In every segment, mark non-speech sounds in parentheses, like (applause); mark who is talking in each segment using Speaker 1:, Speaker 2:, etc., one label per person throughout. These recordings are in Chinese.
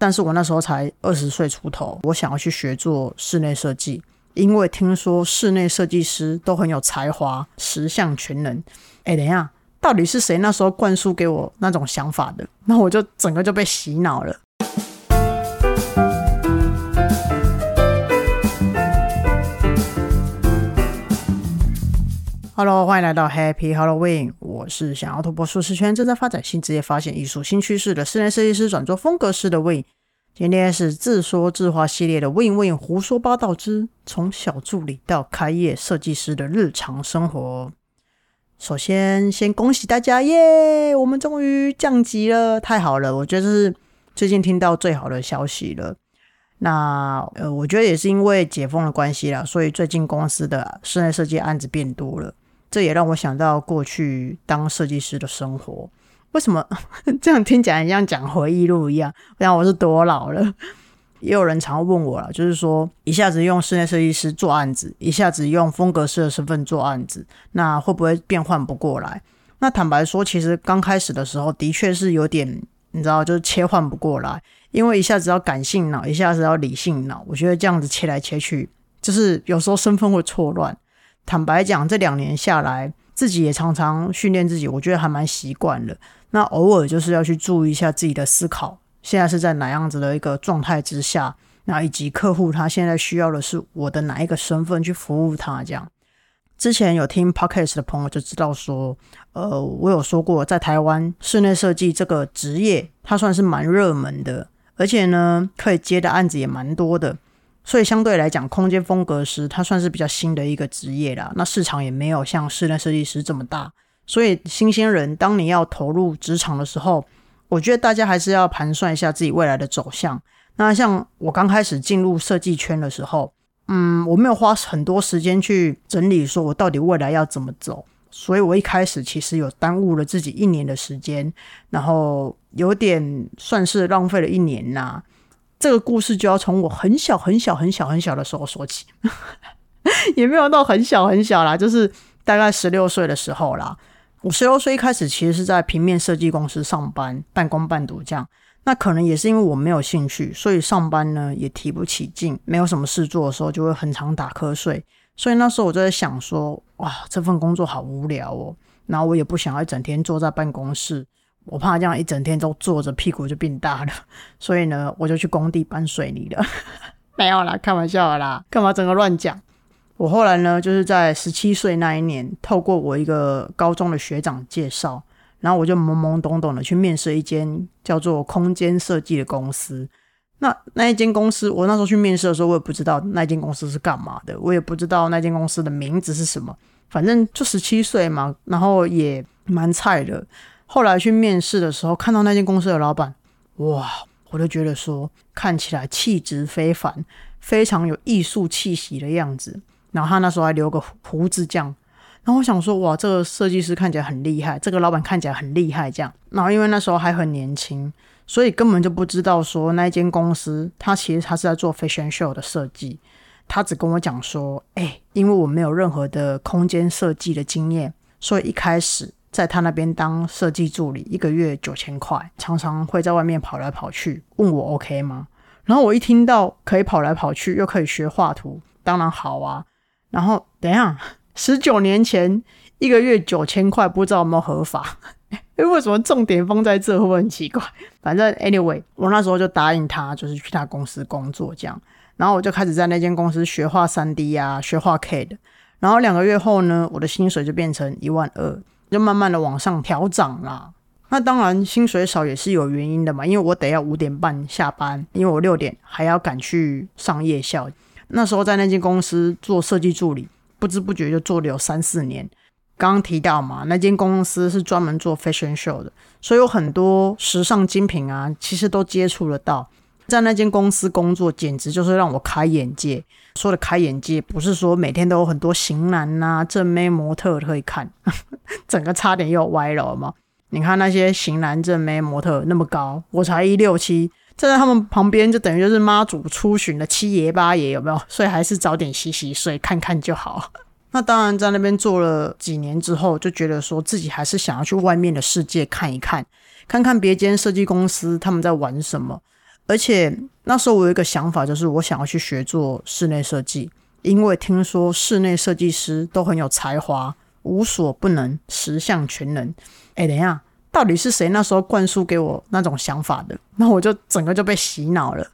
Speaker 1: 但是我那时候才二十岁出头，我想要去学做室内设计，因为听说室内设计师都很有才华，十项全能。哎，等一下，到底是谁那时候灌输给我那种想法的？那我就整个就被洗脑了。Hello，欢迎来到 Happy Halloween。我是想要突破舒适圈、正在发展新职业、发现艺术新趋势的室内设计师，转做风格师的 Win。今天是自说自话系列的 Win Win 胡说八道之从小助理到开业设计师的日常生活。首先，先恭喜大家耶！我们终于降级了，太好了！我觉得是最近听到最好的消息了。那呃，我觉得也是因为解封的关系啦，所以最近公司的室内设计案子变多了。这也让我想到过去当设计师的生活。为什么 (laughs) 这样听起来像讲回忆录一样？像我是多老了？也有人常问我了，就是说一下子用室内设计师做案子，一下子用风格师的身份做案子，那会不会变换不过来？那坦白说，其实刚开始的时候的确是有点，你知道，就是切换不过来，因为一下子要感性脑，一下子要理性脑，我觉得这样子切来切去，就是有时候身份会错乱。坦白讲，这两年下来，自己也常常训练自己，我觉得还蛮习惯了。那偶尔就是要去注意一下自己的思考，现在是在哪样子的一个状态之下，那以及客户他现在需要的是我的哪一个身份去服务他。这样，之前有听 podcast 的朋友就知道说，呃，我有说过，在台湾室内设计这个职业，它算是蛮热门的，而且呢，可以接的案子也蛮多的。所以相对来讲，空间风格师他算是比较新的一个职业啦。那市场也没有像室内设计师这么大，所以新鲜人当你要投入职场的时候，我觉得大家还是要盘算一下自己未来的走向。那像我刚开始进入设计圈的时候，嗯，我没有花很多时间去整理，说我到底未来要怎么走。所以我一开始其实有耽误了自己一年的时间，然后有点算是浪费了一年呐。这个故事就要从我很小很小很小很小的时候说起，(laughs) 也没有到很小很小啦，就是大概十六岁的时候啦。我十六岁一开始其实是在平面设计公司上班，半工半读这样。那可能也是因为我没有兴趣，所以上班呢也提不起劲，没有什么事做的时候就会很常打瞌睡。所以那时候我就在想说，哇，这份工作好无聊哦，然后我也不想要整天坐在办公室。我怕这样一整天都坐着，屁股就变大了，(laughs) 所以呢，我就去工地搬水泥了。(laughs) 没有啦，开玩笑啦，干嘛整个乱讲？我后来呢，就是在十七岁那一年，透过我一个高中的学长介绍，然后我就懵懵懂懂的去面试一间叫做空间设计的公司。那那一间公司，我那时候去面试的时候，我也不知道那间公司是干嘛的，我也不知道那间公司的名字是什么，反正就十七岁嘛，然后也蛮菜的。后来去面试的时候，看到那间公司的老板，哇，我就觉得说看起来气质非凡，非常有艺术气息的样子。然后他那时候还留个胡子，这样。然后我想说，哇，这个设计师看起来很厉害，这个老板看起来很厉害，这样。然后因为那时候还很年轻，所以根本就不知道说那间公司他其实他是在做 fashion show 的设计。他只跟我讲说，哎，因为我没有任何的空间设计的经验，所以一开始。在他那边当设计助理，一个月九千块，常常会在外面跑来跑去，问我 OK 吗？然后我一听到可以跑来跑去，又可以学画图，当然好啊。然后等一下，十九年前一个月九千块，不知道有没有合法？(laughs) 哎，为什么重点放在这？会不会很奇怪？反正 anyway，我那时候就答应他，就是去他公司工作这样。然后我就开始在那间公司学画三 D 啊，学画 K 的。然后两个月后呢，我的薪水就变成一万二。就慢慢的往上调涨啦。那当然薪水少也是有原因的嘛，因为我得要五点半下班，因为我六点还要赶去上夜校。那时候在那间公司做设计助理，不知不觉就做了有三四年。刚刚提到嘛，那间公司是专门做 fashion show 的，所以有很多时尚精品啊，其实都接触得到。在那间公司工作，简直就是让我开眼界。说的开眼界，不是说每天都有很多型男呐、正妹模特可以看，(laughs) 整个差点又歪了嘛。你看那些型男正妹模特那么高，我才一六七，站在他们旁边就等于就是妈祖出巡的七爷八爷，有没有？所以还是早点洗洗睡，看看就好。(laughs) 那当然，在那边做了几年之后，就觉得说自己还是想要去外面的世界看一看，看看别间设计公司他们在玩什么。而且那时候我有一个想法，就是我想要去学做室内设计，因为听说室内设计师都很有才华，无所不能，十项全能。哎，等一下，到底是谁那时候灌输给我那种想法的？(laughs) 那我就整个就被洗脑了。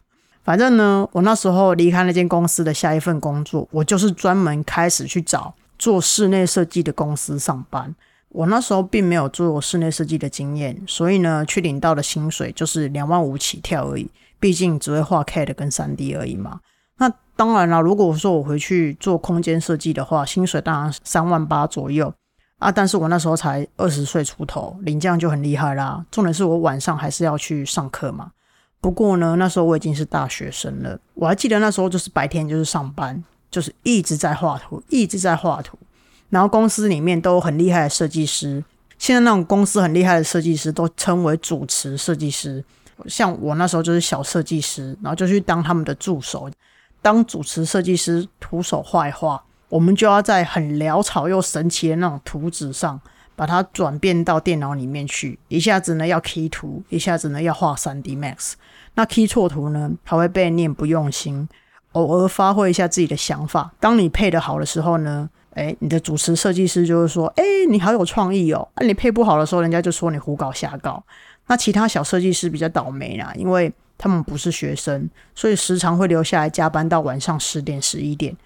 Speaker 1: 反正呢，我那时候离开那间公司的下一份工作，我就是专门开始去找做室内设计的公司上班。我那时候并没有做室内设计的经验，所以呢，去领到的薪水就是两万五起跳而已。毕竟只会画 CAD 跟三 D 而已嘛。那当然了，如果说我回去做空间设计的话，薪水当然三万八左右啊。但是我那时候才二十岁出头，领这样就很厉害啦。重点是我晚上还是要去上课嘛。不过呢，那时候我已经是大学生了。我还记得那时候就是白天就是上班，就是一直在画图，一直在画图。然后公司里面都很厉害的设计师，现在那种公司很厉害的设计师都称为主持设计师。像我那时候就是小设计师，然后就去当他们的助手，当主持设计师，徒手画一画。我们就要在很潦草又神奇的那种图纸上，把它转变到电脑里面去。一下子呢要 key 图，一下子呢要画三 D Max。那 key 错图呢，还会被念不用心。偶尔发挥一下自己的想法。当你配的好的时候呢？哎，你的主持设计师就是说，哎，你好有创意哦。那你配不好的时候，人家就说你胡搞瞎搞。那其他小设计师比较倒霉啦，因为他们不是学生，所以时常会留下来加班到晚上十点、十一点。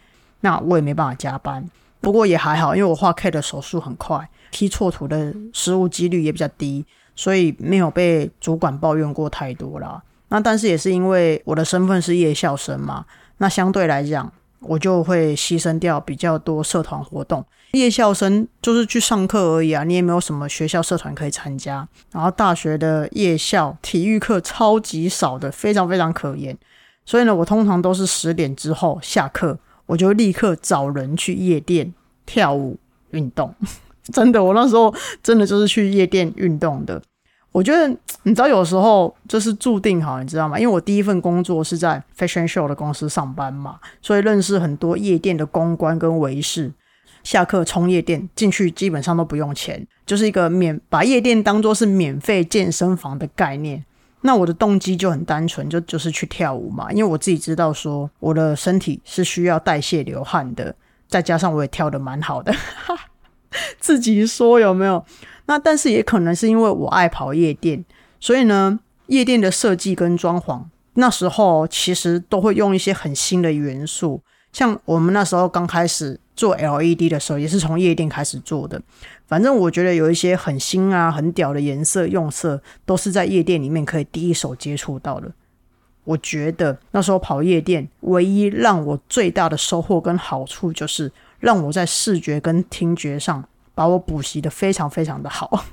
Speaker 1: 那我也没办法加班，不过也还好，因为我画 K 的手速很快，踢错图的失误几率也比较低，所以没有被主管抱怨过太多啦。那但是也是因为我的身份是夜校生嘛，那相对来讲。我就会牺牲掉比较多社团活动，夜校生就是去上课而已啊，你也没有什么学校社团可以参加。然后大学的夜校体育课超级少的，非常非常可怜。所以呢，我通常都是十点之后下课，我就立刻找人去夜店跳舞运动。(laughs) 真的，我那时候真的就是去夜店运动的。我觉得你知道，有时候就是注定好，你知道吗？因为我第一份工作是在 fashion show 的公司上班嘛，所以认识很多夜店的公关跟维士。下课冲夜店进去，基本上都不用钱，就是一个免把夜店当做是免费健身房的概念。那我的动机就很单纯，就就是去跳舞嘛，因为我自己知道说我的身体是需要代谢流汗的，再加上我也跳的蛮好的，自己说有没有？那但是也可能是因为我爱跑夜店，所以呢，夜店的设计跟装潢那时候其实都会用一些很新的元素。像我们那时候刚开始做 LED 的时候，也是从夜店开始做的。反正我觉得有一些很新啊、很屌的颜色用色，都是在夜店里面可以第一手接触到的。我觉得那时候跑夜店，唯一让我最大的收获跟好处，就是让我在视觉跟听觉上。把我补习的非常非常的好，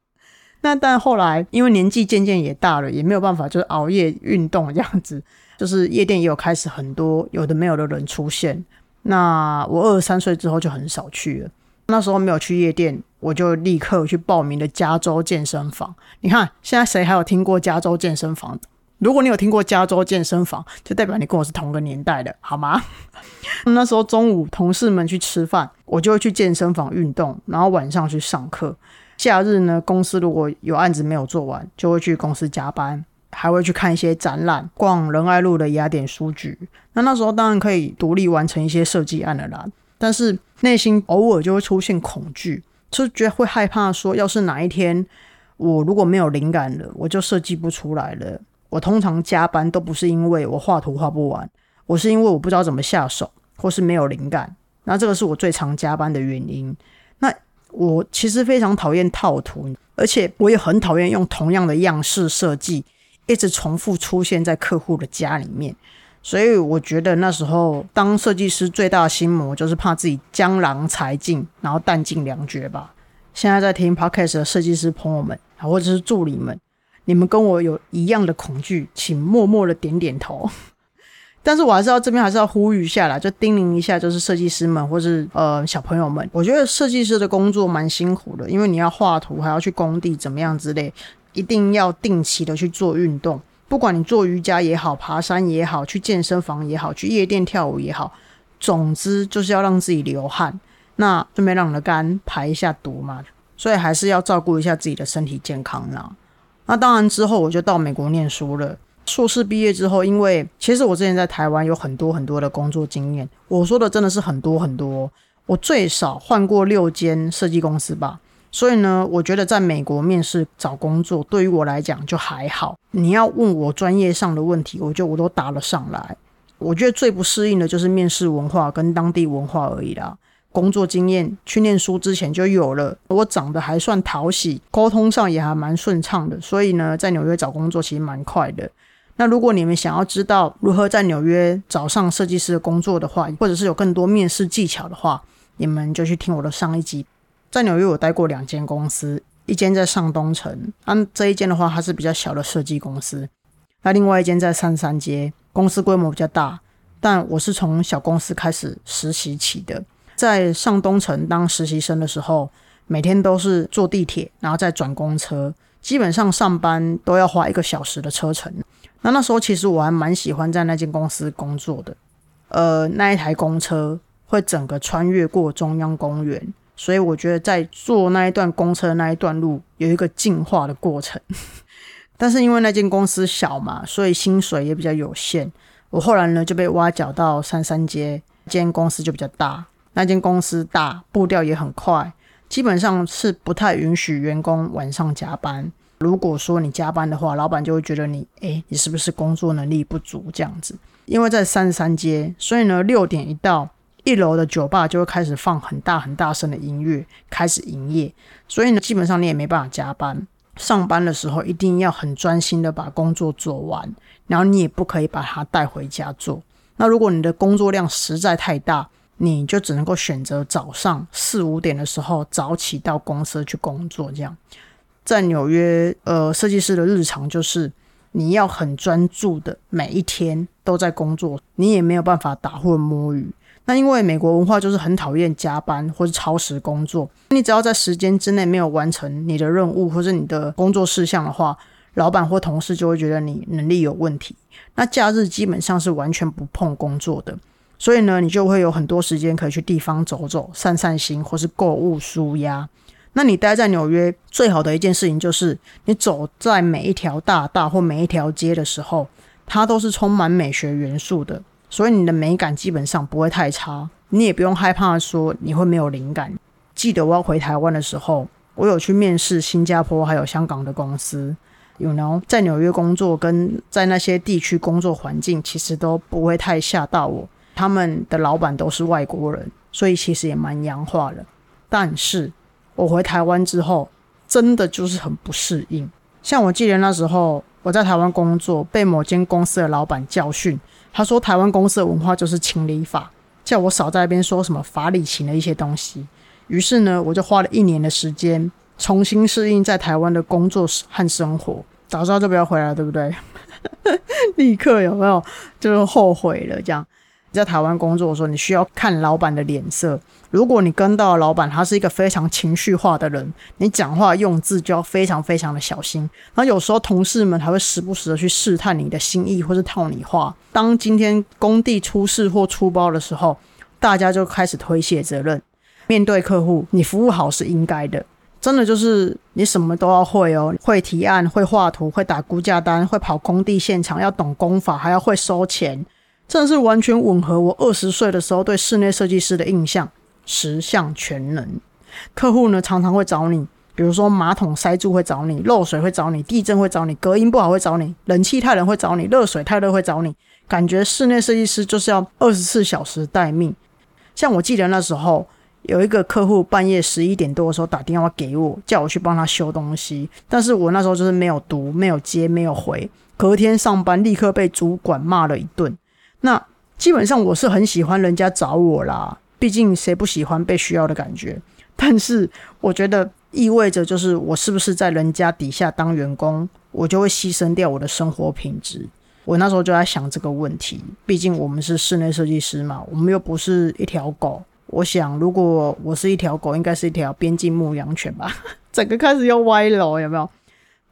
Speaker 1: (laughs) 那但后来因为年纪渐渐也大了，也没有办法，就是熬夜运动这样子，就是夜店也有开始很多有的没有的人出现。那我二十三岁之后就很少去了，那时候没有去夜店，我就立刻去报名了加州健身房。你看现在谁还有听过加州健身房？如果你有听过加州健身房，就代表你跟我是同个年代的，好吗？(laughs) 那时候中午同事们去吃饭，我就会去健身房运动，然后晚上去上课。假日呢，公司如果有案子没有做完，就会去公司加班，还会去看一些展览，逛仁爱路的雅典书局。那那时候当然可以独立完成一些设计案了啦，但是内心偶尔就会出现恐惧，就觉得会害怕说，要是哪一天我如果没有灵感了，我就设计不出来了。我通常加班都不是因为我画图画不完，我是因为我不知道怎么下手，或是没有灵感。那这个是我最常加班的原因。那我其实非常讨厌套图，而且我也很讨厌用同样的样式设计一直重复出现在客户的家里面。所以我觉得那时候当设计师最大的心魔就是怕自己江郎才尽，然后弹尽粮绝吧。现在在听 podcast 的设计师朋友们，或者是助理们。你们跟我有一样的恐惧，请默默的点点头。(laughs) 但是我还是要这边还是要呼吁一下啦，就叮咛一下，就是设计师们或是呃小朋友们，我觉得设计师的工作蛮辛苦的，因为你要画图，还要去工地怎么样之类，一定要定期的去做运动。不管你做瑜伽也好，爬山也好，去健身房也好，去夜店跳舞也好，总之就是要让自己流汗，那顺便让你的肝排一下毒嘛。所以还是要照顾一下自己的身体健康啦。那当然之后我就到美国念书了。硕士毕业之后，因为其实我之前在台湾有很多很多的工作经验，我说的真的是很多很多，我最少换过六间设计公司吧。所以呢，我觉得在美国面试找工作，对于我来讲就还好。你要问我专业上的问题，我就我都答了上来。我觉得最不适应的就是面试文化跟当地文化而已啦。工作经验去念书之前就有了，我长得还算讨喜，沟通上也还蛮顺畅的，所以呢，在纽约找工作其实蛮快的。那如果你们想要知道如何在纽约找上设计师的工作的话，或者是有更多面试技巧的话，你们就去听我的上一集。在纽约，我待过两间公司，一间在上东城，那这一间的话，它是比较小的设计公司；那另外一间在三三街，公司规模比较大，但我是从小公司开始实习起的。在上东城当实习生的时候，每天都是坐地铁，然后再转公车，基本上上班都要花一个小时的车程。那那时候其实我还蛮喜欢在那间公司工作的，呃，那一台公车会整个穿越过中央公园。所以我觉得在坐那一段公车那一段路有一个进化的过程，(laughs) 但是因为那间公司小嘛，所以薪水也比较有限。我后来呢就被挖角到三三街，间公司就比较大。那间公司大，步调也很快，基本上是不太允许员工晚上加班。如果说你加班的话，老板就会觉得你，诶，你是不是工作能力不足这样子？因为在三十三街，所以呢六点一到。一楼的酒吧就会开始放很大很大声的音乐，开始营业。所以呢，基本上你也没办法加班。上班的时候一定要很专心的把工作做完，然后你也不可以把它带回家做。那如果你的工作量实在太大，你就只能够选择早上四五点的时候早起到公司去工作。这样，在纽约，呃，设计师的日常就是你要很专注的每一天都在工作，你也没有办法打混摸鱼。那因为美国文化就是很讨厌加班或是超时工作，你只要在时间之内没有完成你的任务或者你的工作事项的话，老板或同事就会觉得你能力有问题。那假日基本上是完全不碰工作的，所以呢，你就会有很多时间可以去地方走走、散散心或是购物舒压。那你待在纽约最好的一件事情就是，你走在每一条大道或每一条街的时候，它都是充满美学元素的。所以你的美感基本上不会太差，你也不用害怕说你会没有灵感。记得我要回台湾的时候，我有去面试新加坡还有香港的公司，you know，在纽约工作跟在那些地区工作环境其实都不会太吓到我。他们的老板都是外国人，所以其实也蛮洋化的。但是我回台湾之后，真的就是很不适应。像我记得那时候我在台湾工作，被某间公司的老板教训。他说：“台湾公司的文化就是情理法，叫我少在那边说什么法理情的一些东西。于是呢，我就花了一年的时间重新适应在台湾的工作和生活。早知道就不要回来，对不对？(laughs) 立刻有没有就是后悔了？这样。”在台湾工作的时候，你需要看老板的脸色。如果你跟到老板，他是一个非常情绪化的人，你讲话用字就要非常非常的小心。然后有时候同事们还会时不时的去试探你的心意，或是套你话。当今天工地出事或出包的时候，大家就开始推卸责任。面对客户，你服务好是应该的，真的就是你什么都要会哦，会提案，会画图，会打估价单，会跑工地现场，要懂工法，还要会收钱。真的是完全吻合我二十岁的时候对室内设计师的印象，十项全能。客户呢常常会找你，比如说马桶塞住会找你，漏水会找你，地震会找你，隔音不好会找你，冷气太冷会找你，热水太热会找你。感觉室内设计师就是要二十四小时待命。像我记得那时候有一个客户半夜十一点多的时候打电话给我，叫我去帮他修东西，但是我那时候就是没有读，没有接，没有回。隔天上班立刻被主管骂了一顿。那基本上我是很喜欢人家找我啦，毕竟谁不喜欢被需要的感觉？但是我觉得意味着就是我是不是在人家底下当员工，我就会牺牲掉我的生活品质。我那时候就在想这个问题，毕竟我们是室内设计师嘛，我们又不是一条狗。我想如果我是一条狗，应该是一条边境牧羊犬吧？(laughs) 整个开始要歪了，有没有？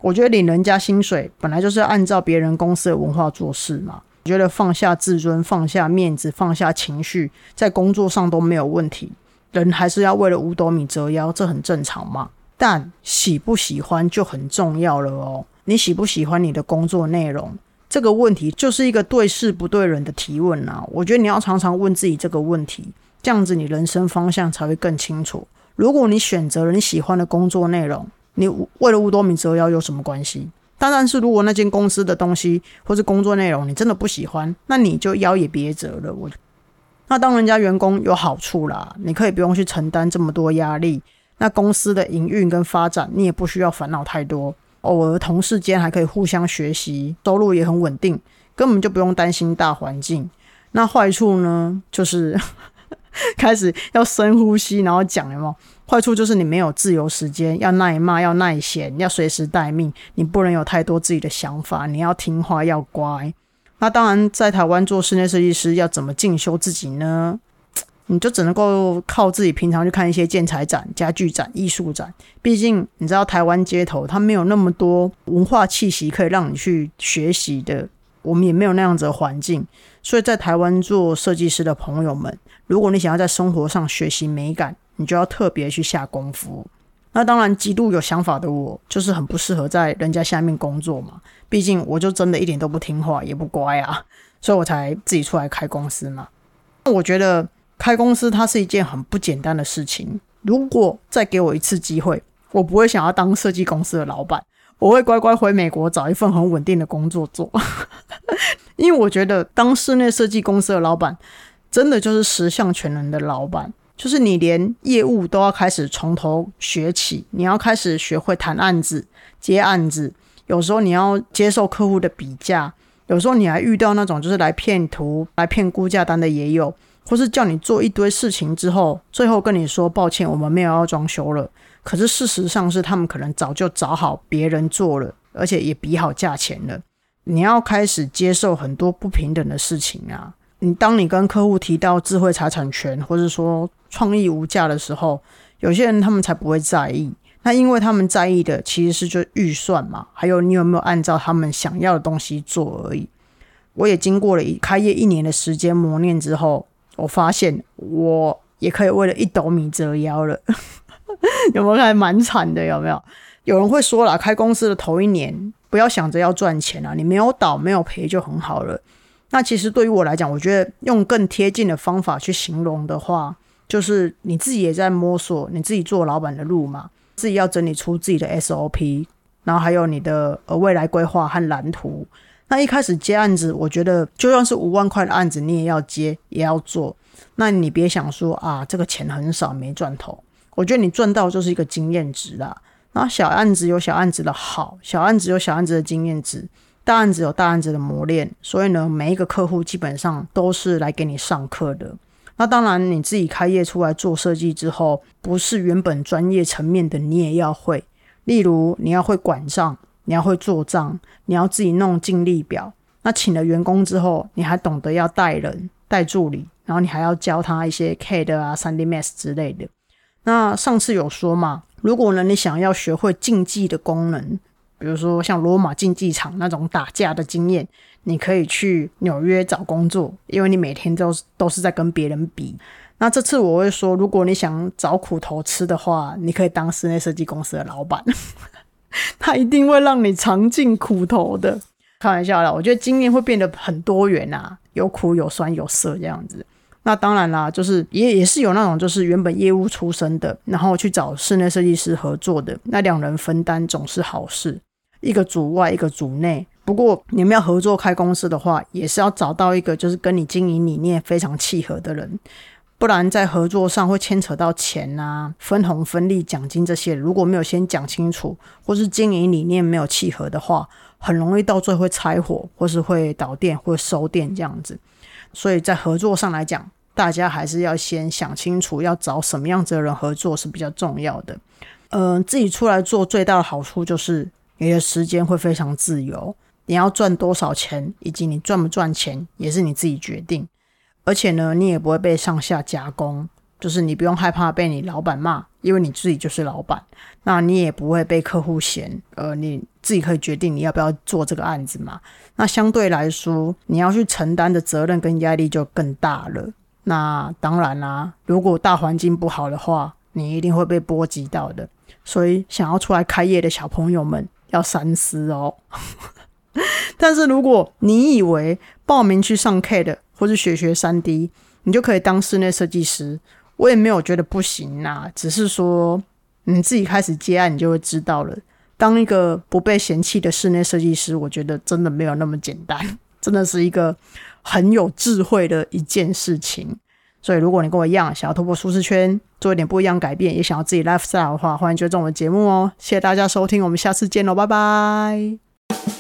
Speaker 1: 我觉得领人家薪水本来就是按照别人公司的文化做事嘛。觉得放下自尊、放下面子、放下情绪，在工作上都没有问题。人还是要为了五斗米折腰，这很正常嘛。但喜不喜欢就很重要了哦。你喜不喜欢你的工作内容？这个问题就是一个对事不对人的提问啊。我觉得你要常常问自己这个问题，这样子你人生方向才会更清楚。如果你选择了你喜欢的工作内容，你为了五斗米折腰有什么关系？当然是如果那间公司的东西或是工作内容你真的不喜欢，那你就腰也别折了。我那当人家员工有好处啦，你可以不用去承担这么多压力。那公司的营运跟发展，你也不需要烦恼太多。偶尔同事间还可以互相学习，收入也很稳定，根本就不用担心大环境。那坏处呢，就是 (laughs) 开始要深呼吸，然后讲有没有？坏处就是你没有自由时间，要耐骂，要耐闲，要随时待命，你不能有太多自己的想法，你要听话，要乖。那当然，在台湾做室内设计师要怎么进修自己呢？你就只能够靠自己平常去看一些建材展、家具展、艺术展。毕竟你知道台湾街头它没有那么多文化气息可以让你去学习的，我们也没有那样子的环境。所以在台湾做设计师的朋友们，如果你想要在生活上学习美感，你就要特别去下功夫。那当然，极度有想法的我，就是很不适合在人家下面工作嘛。毕竟我就真的一点都不听话，也不乖啊，所以我才自己出来开公司嘛。那我觉得。开公司它是一件很不简单的事情。如果再给我一次机会，我不会想要当设计公司的老板，我会乖乖回美国找一份很稳定的工作做。(laughs) 因为我觉得当室内设计公司的老板，真的就是十项全能的老板，就是你连业务都要开始从头学起，你要开始学会谈案子、接案子，有时候你要接受客户的比价，有时候你还遇到那种就是来骗图、来骗估价单的也有。或是叫你做一堆事情之后，最后跟你说抱歉，我们没有要装修了。可是事实上是他们可能早就找好别人做了，而且也比好价钱了。你要开始接受很多不平等的事情啊！你当你跟客户提到智慧财产权，或者说创意无价的时候，有些人他们才不会在意。那因为他们在意的其实是就预算嘛，还有你有没有按照他们想要的东西做而已。我也经过了一开业一年的时间磨练之后。我发现我也可以为了一斗米折腰了，(laughs) 有没有？还蛮惨的，有没有？有人会说了，开公司的头一年不要想着要赚钱啊，你没有倒没有赔就很好了。那其实对于我来讲，我觉得用更贴近的方法去形容的话，就是你自己也在摸索你自己做老板的路嘛，自己要整理出自己的 SOP，然后还有你的呃未来规划和蓝图。那一开始接案子，我觉得就算是五万块的案子，你也要接，也要做。那你别想说啊，这个钱很少没赚头。我觉得你赚到就是一个经验值啦。那小案子有小案子的好，小案子有小案子的经验值，大案子有大案子的磨练。所以呢，每一个客户基本上都是来给你上课的。那当然，你自己开业出来做设计之后，不是原本专业层面的，你也要会。例如，你要会管账。你要会做账，你要自己弄净利表。那请了员工之后，你还懂得要带人、带助理，然后你还要教他一些 CAD 啊、3D Max 之类的。那上次有说嘛，如果呢你想要学会竞技的功能，比如说像罗马竞技场那种打架的经验，你可以去纽约找工作，因为你每天都都是在跟别人比。那这次我会说，如果你想找苦头吃的话，你可以当室内设计公司的老板。(laughs) 他一定会让你尝尽苦头的，开玩笑啦，我觉得经验会变得很多元啊，有苦有酸有涩这样子。那当然啦，就是也也是有那种就是原本业务出身的，然后去找室内设计师合作的，那两人分担总是好事，一个主外一个主内。不过你们要合作开公司的话，也是要找到一个就是跟你经营理念非常契合的人。不然在合作上会牵扯到钱啊、分红、分利、奖金这些，如果没有先讲清楚，或是经营理念没有契合的话，很容易到最后会拆伙，或是会倒店或收店这样子。所以在合作上来讲，大家还是要先想清楚要找什么样子的人合作是比较重要的。嗯，自己出来做最大的好处就是你的时间会非常自由，你要赚多少钱，以及你赚不赚钱也是你自己决定。而且呢，你也不会被上下夹攻，就是你不用害怕被你老板骂，因为你自己就是老板。那你也不会被客户嫌，呃，你自己可以决定你要不要做这个案子嘛。那相对来说，你要去承担的责任跟压力就更大了。那当然啦，如果大环境不好的话，你一定会被波及到的。所以，想要出来开业的小朋友们要三思哦。(laughs) 但是如果你以为报名去上 CAD 或是学学三 D，你就可以当室内设计师，我也没有觉得不行呐，只是说你自己开始接案，你就会知道了。当一个不被嫌弃的室内设计师，我觉得真的没有那么简单，(laughs) 真的是一个很有智慧的一件事情。所以，如果你跟我一样想要突破舒适圈，做一点不一样改变，也想要自己 lifestyle 的话，欢迎追踪我们节目哦。谢谢大家收听，我们下次见喽，拜拜。